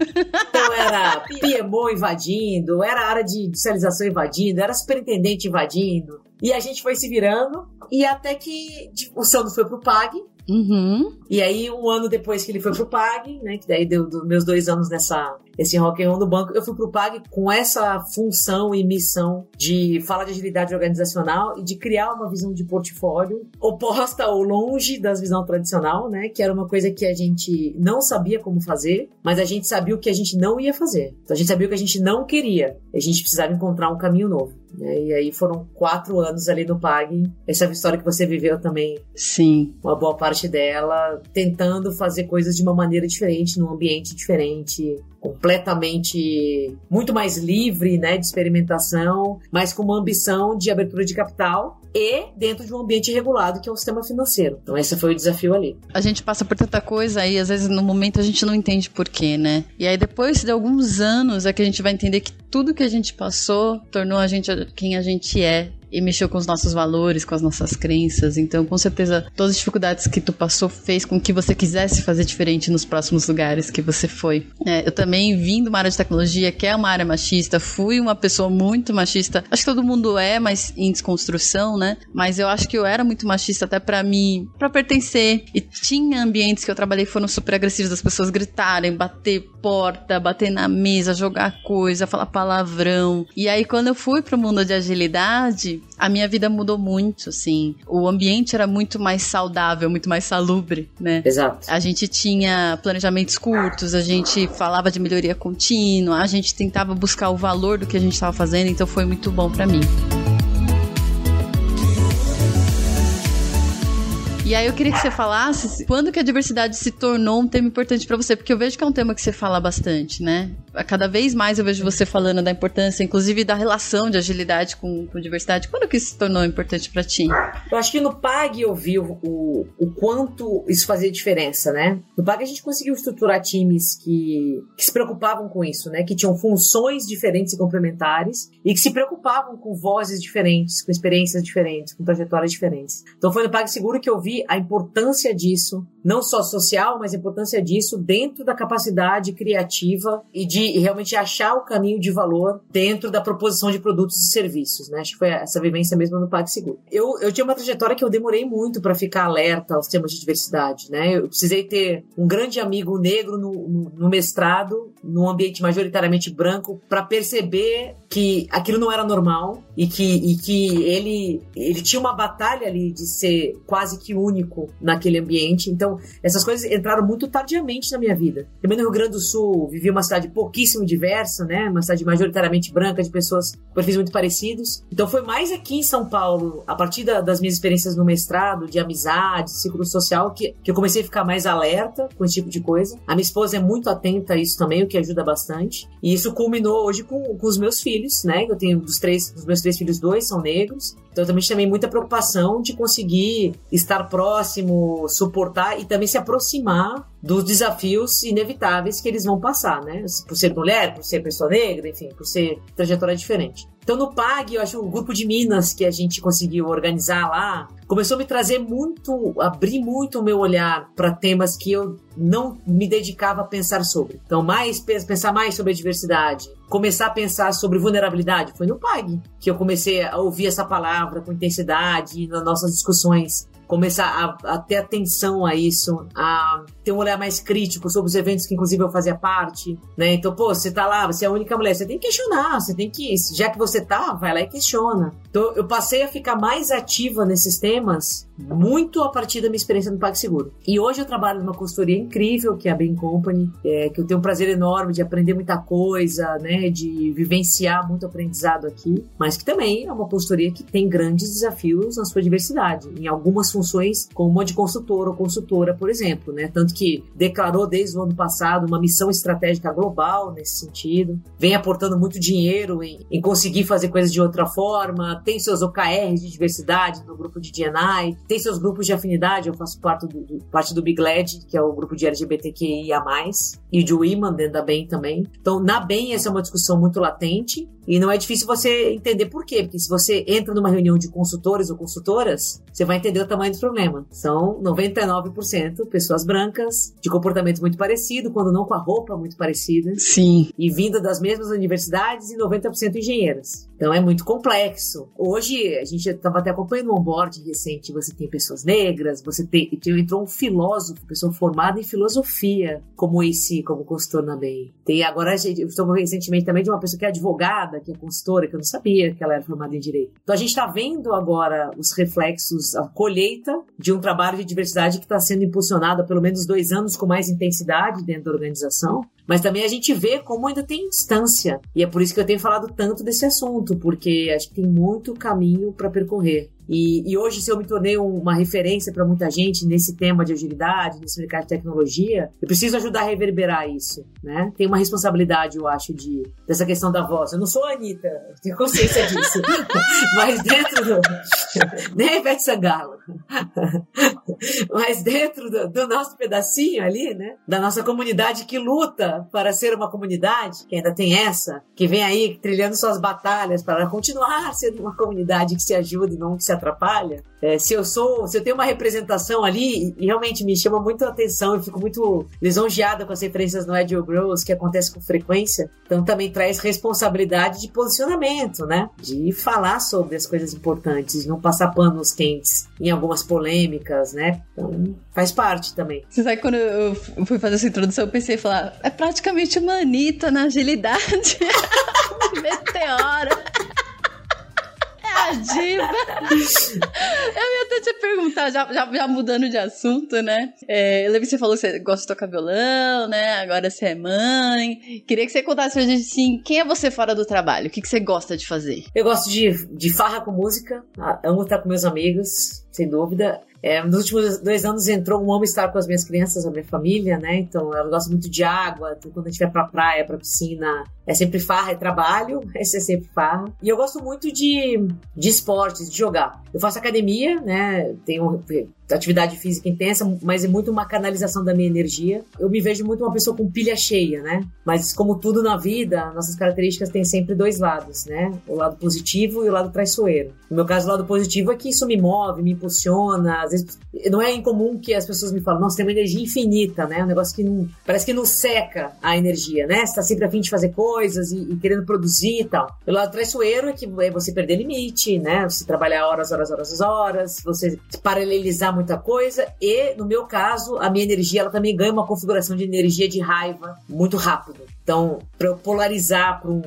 Então era PMO invadindo, era área de industrialização invadindo, era superintendente invadindo. E a gente foi se virando, e até que o Sandro foi pro PAG, Uhum. E aí, um ano depois que ele foi pro PAG, né? Que daí deu meus dois anos nessa esse rock and roll no banco, eu fui pro PAG com essa função e missão de falar de agilidade organizacional e de criar uma visão de portfólio oposta ou longe das visão tradicional, né? Que era uma coisa que a gente não sabia como fazer, mas a gente sabia o que a gente não ia fazer. Então a gente sabia o que a gente não queria. A gente precisava encontrar um caminho novo. Né? E aí foram quatro anos ali no PAG. Essa é história que você viveu também. Sim. Uma boa parte dela, tentando fazer coisas de uma maneira diferente, num ambiente diferente, completamente muito mais livre, né, de experimentação, mas com uma ambição de abertura de capital e dentro de um ambiente regulado que é o sistema financeiro. Então esse foi o desafio ali. A gente passa por tanta coisa aí, às vezes no momento a gente não entende porquê, né? E aí depois de alguns anos é que a gente vai entender que tudo que a gente passou tornou a gente quem a gente é e mexeu com os nossos valores, com as nossas crenças. Então, com certeza, todas as dificuldades que tu passou fez com que você quisesse fazer diferente nos próximos lugares que você foi. É, eu também vim de uma área de tecnologia que é uma área machista, fui uma pessoa muito machista. Acho que todo mundo é, mas em desconstrução, né? Mas eu acho que eu era muito machista até para mim, para pertencer. E tinha ambientes que eu trabalhei que foram super agressivos, das pessoas gritarem, bater porta, bater na mesa, jogar coisa, falar palavrão. E aí quando eu fui pro mundo de agilidade, a minha vida mudou muito, assim. O ambiente era muito mais saudável, muito mais salubre, né? Exato. A gente tinha planejamentos curtos, a gente falava de melhoria contínua, a gente tentava buscar o valor do que a gente estava fazendo, então foi muito bom para mim. E aí eu queria que você falasse quando que a diversidade se tornou um tema importante para você, porque eu vejo que é um tema que você fala bastante, né? Cada vez mais eu vejo você falando da importância, inclusive da relação de agilidade com, com diversidade. Quando que isso se tornou importante para ti? Eu acho que no PAG eu vi o, o, o, quanto isso fazia diferença, né? No PAG a gente conseguiu estruturar times que, que se preocupavam com isso, né? Que tinham funções diferentes e complementares e que se preocupavam com vozes diferentes, com experiências diferentes, com trajetórias diferentes. Então foi no PAG Seguro que eu vi a importância disso, não só social, mas a importância disso dentro da capacidade criativa e de realmente achar o caminho de valor dentro da proposição de produtos e serviços, né? Acho que foi essa vivência mesmo no PagSeguro. Eu, eu tinha uma trajetória que eu demorei muito para ficar alerta aos temas de diversidade, né? Eu precisei ter um grande amigo negro no, no, no mestrado, num ambiente majoritariamente branco, para perceber que aquilo não era normal e que, e que ele, ele tinha uma batalha ali de ser quase que único naquele ambiente. Então, essas coisas entraram muito tardiamente na minha vida. Também no Rio Grande do Sul, vivi uma cidade pouquíssimo diversa, né? Uma cidade majoritariamente branca, de pessoas com perfis muito parecidos. Então, foi mais aqui em São Paulo, a partir da, das minhas experiências no mestrado, de amizade, ciclo social, que, que eu comecei a ficar mais alerta com esse tipo de coisa. A minha esposa é muito atenta a isso também, o que ajuda bastante. E isso culminou hoje com, com os meus filhos, né? Eu tenho dos três, dos meus três filhos, dois são negros. Então, eu também chamei muita preocupação de conseguir estar próximo, suportar e também se aproximar dos desafios inevitáveis que eles vão passar, né? Por ser mulher, por ser pessoa negra, enfim, por ser trajetória diferente. Então no PAG, eu acho o grupo de Minas que a gente conseguiu organizar lá começou a me trazer muito, abrir muito o meu olhar para temas que eu não me dedicava a pensar sobre. Então, mais pensar mais sobre a diversidade, começar a pensar sobre vulnerabilidade, foi no PAG que eu comecei a ouvir essa palavra com intensidade nas nossas discussões começar a, a, ter atenção a isso, a ter um olhar mais crítico sobre os eventos que inclusive eu fazia parte, né? Então, pô, você tá lá, você é a única mulher, você tem que questionar, você tem que, já que você tá, vai lá e questiona. Então, eu passei a ficar mais ativa nesses temas muito a partir da minha experiência no PagSeguro. E hoje eu trabalho numa consultoria incrível, que é a Bain Company, é, que eu tenho um prazer enorme de aprender muita coisa, né, de vivenciar muito aprendizado aqui, mas que também é uma consultoria que tem grandes desafios na sua diversidade, em algumas funções funções como uma de consultor ou consultora, por exemplo, né? Tanto que declarou desde o ano passado uma missão estratégica global nesse sentido, vem aportando muito dinheiro em, em conseguir fazer coisas de outra forma, tem seus OKRs de diversidade no grupo de DNI, tem seus grupos de afinidade, eu faço parte do, do parte do Big LED, que é o grupo de LGBTQIA+, e de Women dentro da BEM também. Então, na BEM, essa é uma discussão muito latente, e não é difícil você entender por quê, porque se você entra numa reunião de consultores ou consultoras, você vai entender o tamanho do problema. São 99% pessoas brancas, de comportamento muito parecido, quando não com a roupa muito parecida. Sim. E vinda das mesmas universidades e 90% engenheiras. Então é muito complexo. Hoje, a gente estava até acompanhando um onboard recente, você tem pessoas negras, você tem, entrou um filósofo, pessoa formada em filosofia, como esse, como consultor na BEM. Tem agora, eu estou recentemente também de uma pessoa que é advogada, que é consultora, que eu não sabia que ela era formada em direito. Então a gente está vendo agora os reflexos, a colheita de um trabalho de diversidade que está sendo impulsionado há pelo menos dois anos com mais intensidade dentro da organização. Mas também a gente vê como ainda tem distância. E é por isso que eu tenho falado tanto desse assunto, porque acho que tem muito caminho para percorrer. E, e, hoje, se eu me tornei uma referência para muita gente nesse tema de agilidade, nesse mercado de tecnologia, eu preciso ajudar a reverberar isso, né? Tem uma responsabilidade, eu acho, de, dessa questão da voz. Eu não sou a Anitta, eu tenho consciência disso. Mas dentro do... Nem a Ivete Sangalo. Mas dentro do, do, nosso pedacinho ali, né? Da nossa comunidade que luta para ser uma comunidade, que ainda tem essa, que vem aí trilhando suas batalhas para continuar sendo uma comunidade que se ajuda e não que se atrapalha. É, se eu sou, se eu tenho uma representação ali, e realmente me chama muito a atenção, eu fico muito lisonjeada com as referências no Agile Growth que acontece com frequência. Então também traz responsabilidade de posicionamento, né? De falar sobre as coisas importantes, não passar panos quentes em algumas polêmicas, né? Então faz parte também. Você sabe quando eu fui fazer essa introdução, eu pensei em falar, é praticamente uma Anitta na agilidade. Meteora a diva. Eu ia até te perguntar, já, já, já mudando de assunto, né? É, eu lembro que você falou que você gosta de tocar violão, né? Agora você é mãe. Queria que você contasse pra gente, assim, quem é você fora do trabalho? O que, que você gosta de fazer? Eu gosto de, de farra com música. Amo estar com meus amigos, sem dúvida. É, nos últimos dois anos entrou um amo estar com as minhas crianças, a minha família, né? Então eu gosto muito de água. Então, quando a gente vai pra praia, pra piscina, é sempre farra, é trabalho. Esse é sempre farra. E eu gosto muito de, de esportes, de jogar. Eu faço academia, né? Tenho atividade física intensa, mas é muito uma canalização da minha energia. Eu me vejo muito uma pessoa com pilha cheia, né? Mas como tudo na vida, nossas características têm sempre dois lados, né? O lado positivo e o lado traiçoeiro. No meu caso, o lado positivo é que isso me move, me impulsiona. Às vezes, não é incomum que as pessoas me falam, nossa, tem uma energia infinita, né? Um negócio que não, parece que não seca a energia, né? Você tá sempre a fim de fazer coisas e, e querendo produzir e tal. O lado traiçoeiro é que é você perder limite, né? Você trabalhar horas, horas, horas, horas, você paralelizar muita coisa e, no meu caso, a minha energia ela também ganha uma configuração de energia de raiva muito rápido. Então, para polarizar para um,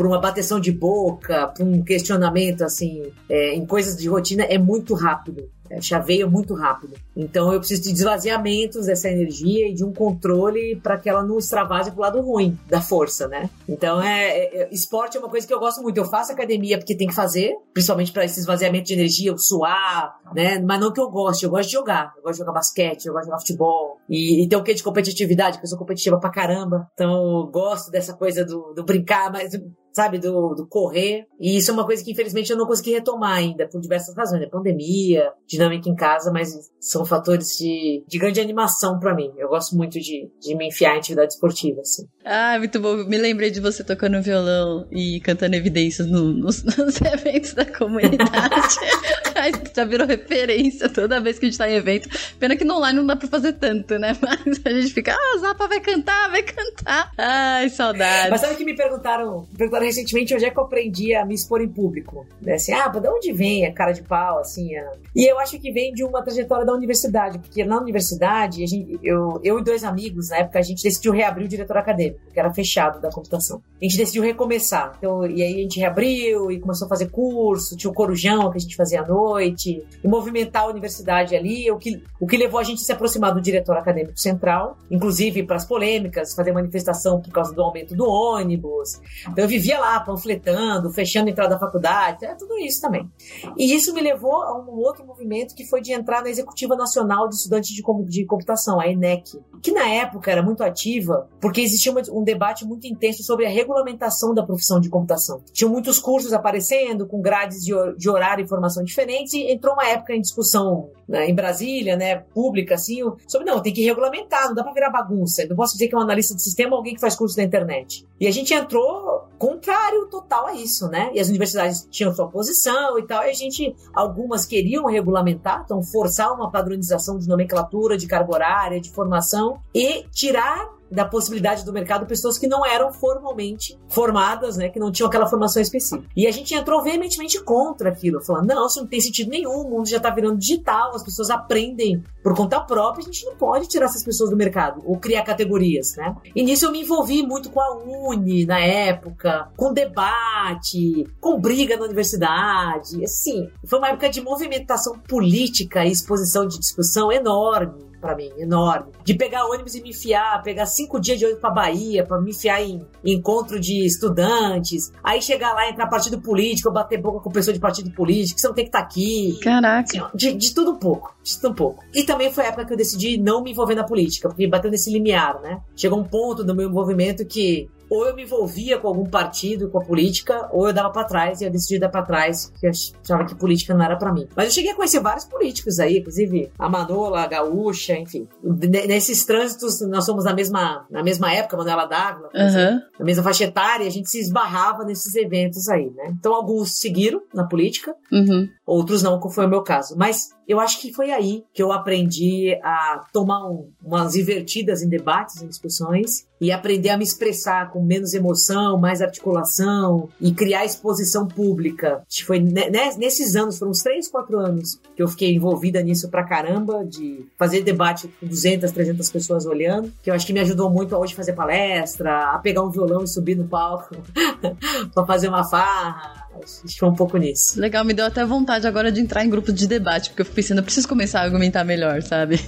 uma bateção de boca, para um questionamento assim, é, em coisas de rotina, é muito rápido chaveia muito rápido. Então eu preciso de desvaziamentos dessa energia e de um controle para que ela não extravase pro lado ruim da força, né? Então é, é, é, esporte é uma coisa que eu gosto muito. Eu faço academia porque tem que fazer, principalmente para esse esvaziamento de energia, o suar, né? Mas não que eu goste, eu gosto de jogar. Eu gosto de jogar basquete, eu gosto de jogar futebol. E, e tem o que de competitividade, porque eu sou competitiva pra caramba. Então eu gosto dessa coisa do, do brincar, mas sabe, do, do correr. E isso é uma coisa que, infelizmente, eu não consegui retomar ainda, por diversas razões. Né? Pandemia, dinâmica em casa, mas são fatores de, de grande animação para mim. Eu gosto muito de, de me enfiar em atividade esportiva, assim. Ah, muito bom. Me lembrei de você tocando violão e cantando evidências no, nos, nos, eventos da comunidade. Já virou referência toda vez que a gente tá em evento. Pena que no online não dá pra fazer tanto, né? Mas a gente fica, ah, Zapa vai cantar, vai cantar. Ai, saudade. Mas sabe que me perguntaram, me perguntaram recentemente onde é que eu aprendi a me expor em público? Né? Assim, ah, de onde vem a cara de pau, assim? A... E eu acho que vem de uma trajetória da universidade, porque na universidade, a gente, eu, eu e dois amigos, na época, a gente decidiu reabrir o diretor acadêmico, que era fechado da computação. A gente decidiu recomeçar. Então, e aí a gente reabriu e começou a fazer curso, tinha o Corujão que a gente fazia à noite noite, e movimentar a universidade ali, o que, o que levou a gente a se aproximar do diretor acadêmico central, inclusive para as polêmicas, fazer manifestação por causa do aumento do ônibus. Então eu vivia lá panfletando, fechando a entrada da faculdade, é tudo isso também. E isso me levou a um outro movimento que foi de entrar na Executiva Nacional de Estudantes de, de Computação, a ENEC, que na época era muito ativa, porque existia um debate muito intenso sobre a regulamentação da profissão de computação. Tinham muitos cursos aparecendo, com grades de, de horário e formação diferentes, entrou uma época em discussão né, em Brasília, né, pública, assim, sobre, não, tem que regulamentar, não dá pra virar bagunça. Eu não posso dizer que é um analista de sistema alguém que faz curso na internet. E a gente entrou contrário total a isso, né? E as universidades tinham sua posição e tal, e a gente, algumas queriam regulamentar, então forçar uma padronização de nomenclatura, de carga horária, de formação, e tirar da possibilidade do mercado pessoas que não eram formalmente formadas, né, que não tinham aquela formação específica. E a gente entrou veementemente contra aquilo, falando, não, isso não tem sentido nenhum, o mundo já está virando digital, as pessoas aprendem por conta própria, a gente não pode tirar essas pessoas do mercado ou criar categorias, né? E nisso eu me envolvi muito com a Uni na época, com debate, com briga na universidade, assim, foi uma época de movimentação política e exposição de discussão enorme para mim, enorme. De pegar ônibus e me enfiar, pegar cinco dias de ônibus pra Bahia, para me enfiar em, em, encontro de estudantes, aí chegar lá, entrar partido político, bater boca com pessoa de partido político, que você não tem que estar tá aqui. Caraca. Assim, de, de, tudo um pouco, de tudo um pouco. E também foi a época que eu decidi não me envolver na política, porque bateu nesse limiar, né? Chegou um ponto do meu envolvimento que ou eu me envolvia com algum partido, com a política, ou eu dava para trás e eu decidi dar para trás, porque eu achava que política não era para mim. Mas eu cheguei a conhecer vários políticos aí, inclusive a Manola, a Gaúcha, enfim. Nesses trânsitos, nós somos na mesma, na mesma época, Manuela Dávila, uhum. na mesma faixa etária, a gente se esbarrava nesses eventos aí, né? Então alguns seguiram na política, uhum. Outros não, como foi o meu caso. Mas eu acho que foi aí que eu aprendi a tomar um, umas invertidas em debates, em discussões, e aprender a me expressar com menos emoção, mais articulação e criar exposição pública. Foi nesses anos, foram uns 3, 4 anos que eu fiquei envolvida nisso pra caramba, de fazer debate com 200, 300 pessoas olhando, que eu acho que me ajudou muito a hoje fazer palestra, a pegar um violão e subir no palco pra fazer uma farra Acho foi um pouco nisso. Legal, me deu até vontade agora de entrar em grupo de debate, porque eu fico pensando, eu preciso começar a argumentar melhor, sabe?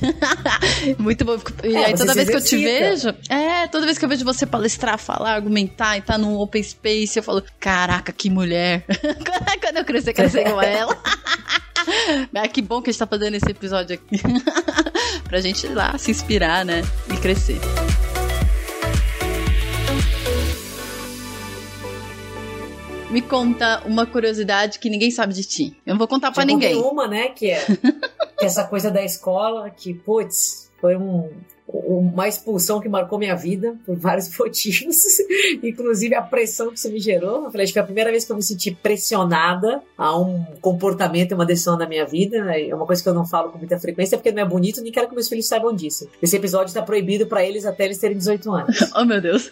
Muito bom. E é, aí toda vez que eu te vejo, é, toda vez que eu vejo você palestrar, falar, argumentar e tá num open space, eu falo, caraca, que mulher. Quando eu crescer, crescer igual ela. Ah, que bom que a gente tá fazendo esse episódio aqui. pra gente ir lá se inspirar, né? E crescer. Me conta uma curiosidade que ninguém sabe de ti. Eu não vou contar para ninguém. uma, né, que é, que é essa coisa da escola, que, putz, foi um, uma expulsão que marcou minha vida por vários motivos, inclusive a pressão que isso me gerou. Eu falei, acho que foi a primeira vez que eu me senti pressionada a um comportamento e uma decisão na minha vida. É uma coisa que eu não falo com muita frequência, porque não é bonito, nem quero que meus filhos saibam disso. Esse episódio está proibido para eles até eles terem 18 anos. oh, meu Deus.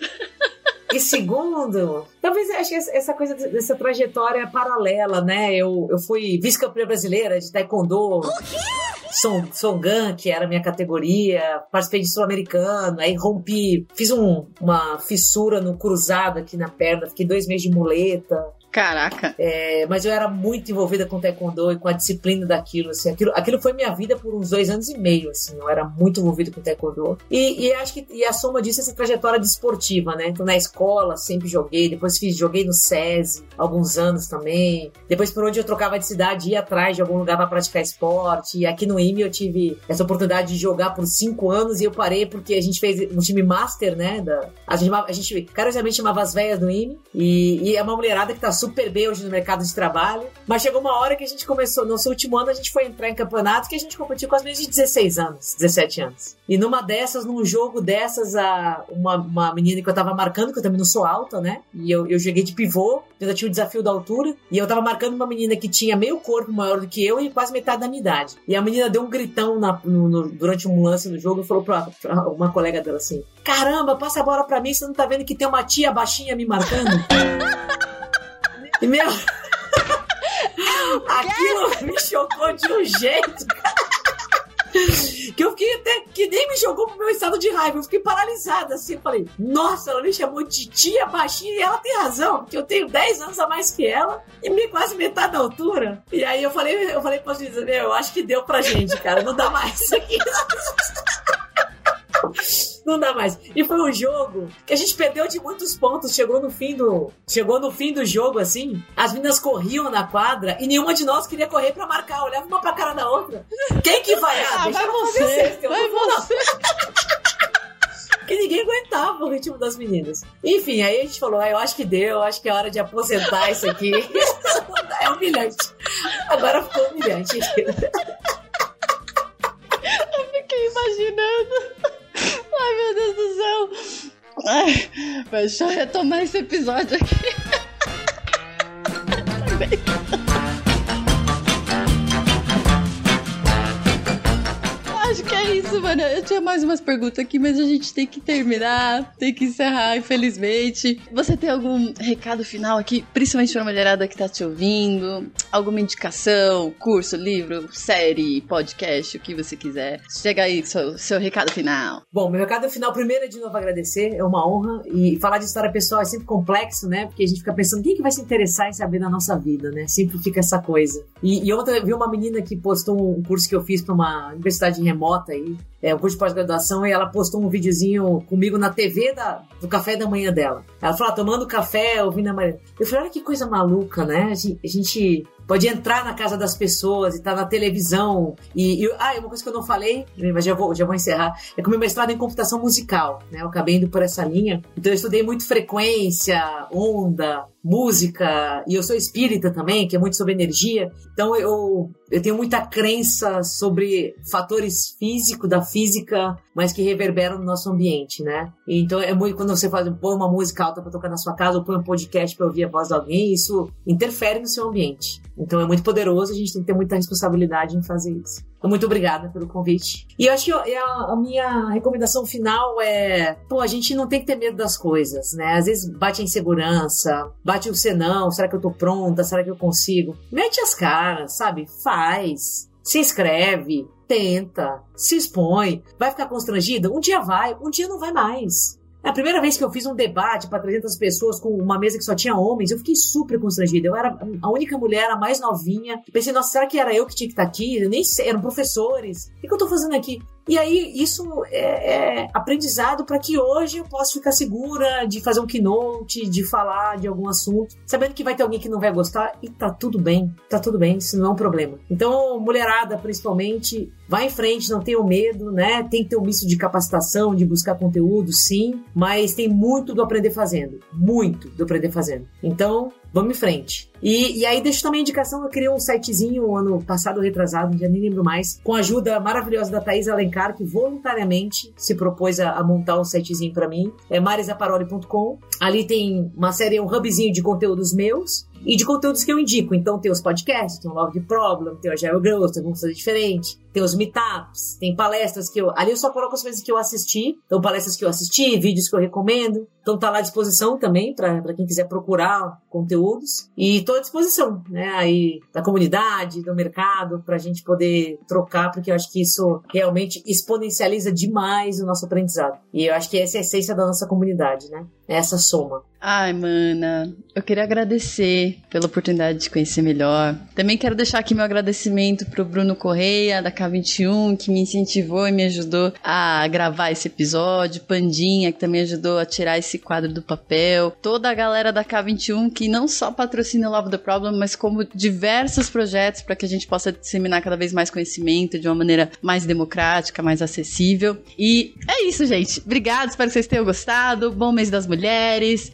E segundo, talvez acho que essa coisa dessa trajetória paralela, né? Eu, eu fui vice-campeã brasileira de taekwondo. Son, Songan, que era a minha categoria, participei de Sul-Americano, aí rompi, fiz um, uma fissura no cruzado aqui na perna, fiquei dois meses de muleta. Caraca. É, mas eu era muito envolvida com taekwondo e com a disciplina daquilo, assim. Aquilo, aquilo foi minha vida por uns dois anos e meio, assim. Eu era muito envolvida com taekwondo. E, e acho que e a soma disso é essa trajetória desportiva, né? Então, na escola, sempre joguei. Depois fiz, joguei no SESI, alguns anos também. Depois, por onde eu trocava de cidade, ia atrás de algum lugar para praticar esporte. E aqui no IME eu tive essa oportunidade de jogar por cinco anos e eu parei porque a gente fez um time master, né? Da, a gente, a gente carinhosamente chamava as velhas do IME. E, e é uma mulherada que tá super bem hoje no mercado de trabalho. Mas chegou uma hora que a gente começou, no nosso último ano, a gente foi entrar em campeonato que a gente competiu com as meninas de 16 anos, 17 anos. E numa dessas, num jogo dessas, a, uma, uma menina que eu tava marcando, que eu também não sou alta, né? E eu, eu joguei de pivô, eu tinha o desafio da altura. E eu tava marcando uma menina que tinha meio corpo maior do que eu e quase metade da minha idade. E a menina deu um gritão na, no, no, durante um lance do jogo e falou pra, pra uma colega dela assim: Caramba, passa a bola pra mim, você não tá vendo que tem uma tia baixinha me marcando? E meu. Aquilo me chocou de um jeito. que eu fiquei até. que nem me jogou pro meu estado de raiva. Eu fiquei paralisada assim. Eu falei, nossa, ela me chamou de tia baixinha e ela tem razão, porque eu tenho 10 anos a mais que ela e me quase metade da altura. E aí eu falei, eu falei pra juíza, meu, eu acho que deu pra gente, cara. Não dá mais isso aqui. Não dá mais. E foi um jogo que a gente perdeu de muitos pontos. Chegou no fim do, chegou no fim do jogo assim. As meninas corriam na quadra e nenhuma de nós queria correr para marcar. Olhava uma pra cara da outra. Quem que vai? Ah, ah vai você. Vai você. que ninguém aguentava o ritmo das meninas. Enfim, aí a gente falou: ah, eu acho que deu, acho que é hora de aposentar isso aqui. é humilhante. Agora ficou humilhante. eu fiquei imaginando. Ai, meu Deus do céu. Ai, deixa eu retomar esse episódio aqui. acho que é isso, mano. Eu tinha mais umas perguntas aqui, mas a gente tem que terminar, tem que encerrar, infelizmente. Você tem algum recado final aqui, principalmente pra mulherada que tá te ouvindo? Alguma indicação, curso, livro, série, podcast, o que você quiser? Chega aí, seu, seu recado final. Bom, meu recado final primeiro é de novo agradecer, é uma honra. E falar de história pessoal é sempre complexo, né? Porque a gente fica pensando quem que vai se interessar em saber da nossa vida, né? Sempre fica essa coisa. E, e ontem eu vi uma menina que postou um curso que eu fiz pra uma universidade remota aí, é, curso de pós-graduação, e ela postou um videozinho comigo na TV da, do café da manhã dela. Ela falou, ah, tomando café, ouvindo a Maria. Eu falei, olha que coisa maluca, né? A gente, a gente pode entrar na casa das pessoas e tá na televisão. E, e, ah, uma coisa que eu não falei, mas já vou, já vou encerrar, é que o meu mestrado é em computação musical, né? Eu acabei indo por essa linha. Então eu estudei muito frequência, onda, música, e eu sou espírita também, que é muito sobre energia. Então eu, eu tenho muita crença sobre fatores físicos da física, mas que reverberam no nosso ambiente, né? Então é muito quando você faz põe uma música alta para tocar na sua casa ou põe um podcast para ouvir a voz de alguém, isso interfere no seu ambiente. Então é muito poderoso, a gente tem que ter muita responsabilidade em fazer isso. Então, muito obrigada pelo convite. E eu acho que a, a, minha recomendação final é: pô, a gente não tem que ter medo das coisas, né? Às vezes bate a insegurança, bate o senão, será que eu tô pronta? Será que eu consigo? Mete as caras, sabe? Faz. Se inscreve, tenta, se expõe. Vai ficar constrangida? Um dia vai, um dia não vai mais. É a primeira vez que eu fiz um debate para 300 pessoas com uma mesa que só tinha homens, eu fiquei super constrangida. Eu era a única mulher, a mais novinha. Pensei, nossa, será que era eu que tinha que estar aqui? Eu nem sei, eram professores. O que eu tô fazendo aqui? E aí, isso é, é aprendizado para que hoje eu possa ficar segura de fazer um keynote, de falar de algum assunto, sabendo que vai ter alguém que não vai gostar e tá tudo bem, tá tudo bem, isso não é um problema. Então, mulherada, principalmente, vai em frente, não tenha medo, né? Tem que ter um misto de capacitação, de buscar conteúdo, sim, mas tem muito do aprender fazendo, muito do aprender fazendo. Então, vamos em frente. E, e aí deixo também a indicação, eu criei um sitezinho ano passado, retrasado, já nem lembro mais, com a ajuda maravilhosa da Thaís Alencar, que voluntariamente se propôs a, a montar um sitezinho para mim, é marisaparoli.com. Ali tem uma série, um hubzinho de conteúdos meus, e de conteúdos que eu indico. Então tem os podcasts, tem o Love Problem, tem o Agile Girls, tem alguma coisa diferente, tem os meetups, tem palestras que eu. Ali eu só coloco as coisas que eu assisti, então palestras que eu assisti, vídeos que eu recomendo. Então tá lá à disposição também para quem quiser procurar conteúdos. E tô à disposição, né? Aí da comunidade, do mercado, pra gente poder trocar, porque eu acho que isso realmente exponencializa demais o nosso aprendizado. E eu acho que essa é a essência da nossa comunidade, né? Essa soma. Ai, mana, eu queria agradecer pela oportunidade de conhecer melhor. Também quero deixar aqui meu agradecimento pro Bruno Correia, da K21, que me incentivou e me ajudou a gravar esse episódio. Pandinha, que também ajudou a tirar esse quadro do papel. Toda a galera da K21 que não só patrocina o Love the Problem, mas como diversos projetos para que a gente possa disseminar cada vez mais conhecimento de uma maneira mais democrática, mais acessível. E é isso, gente. Obrigada, espero que vocês tenham gostado. Bom mês das mulheres.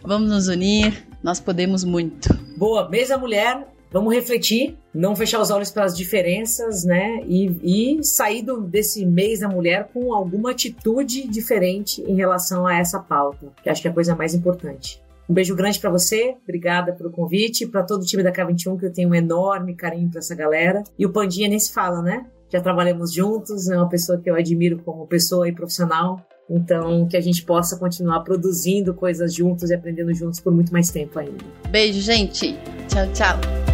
Vamos nos unir, nós podemos muito. Boa, mesa mulher, vamos refletir, não fechar os olhos para as diferenças, né? E, e sair do, desse mês da mulher com alguma atitude diferente em relação a essa pauta, que acho que é a coisa mais importante. Um beijo grande para você, obrigada pelo convite, para todo o time da K21, que eu tenho um enorme carinho para essa galera. E o Pandinha nem se fala, né? Já trabalhamos juntos, é uma pessoa que eu admiro como pessoa e profissional. Então, que a gente possa continuar produzindo coisas juntos e aprendendo juntos por muito mais tempo ainda. Beijo, gente. Tchau, tchau.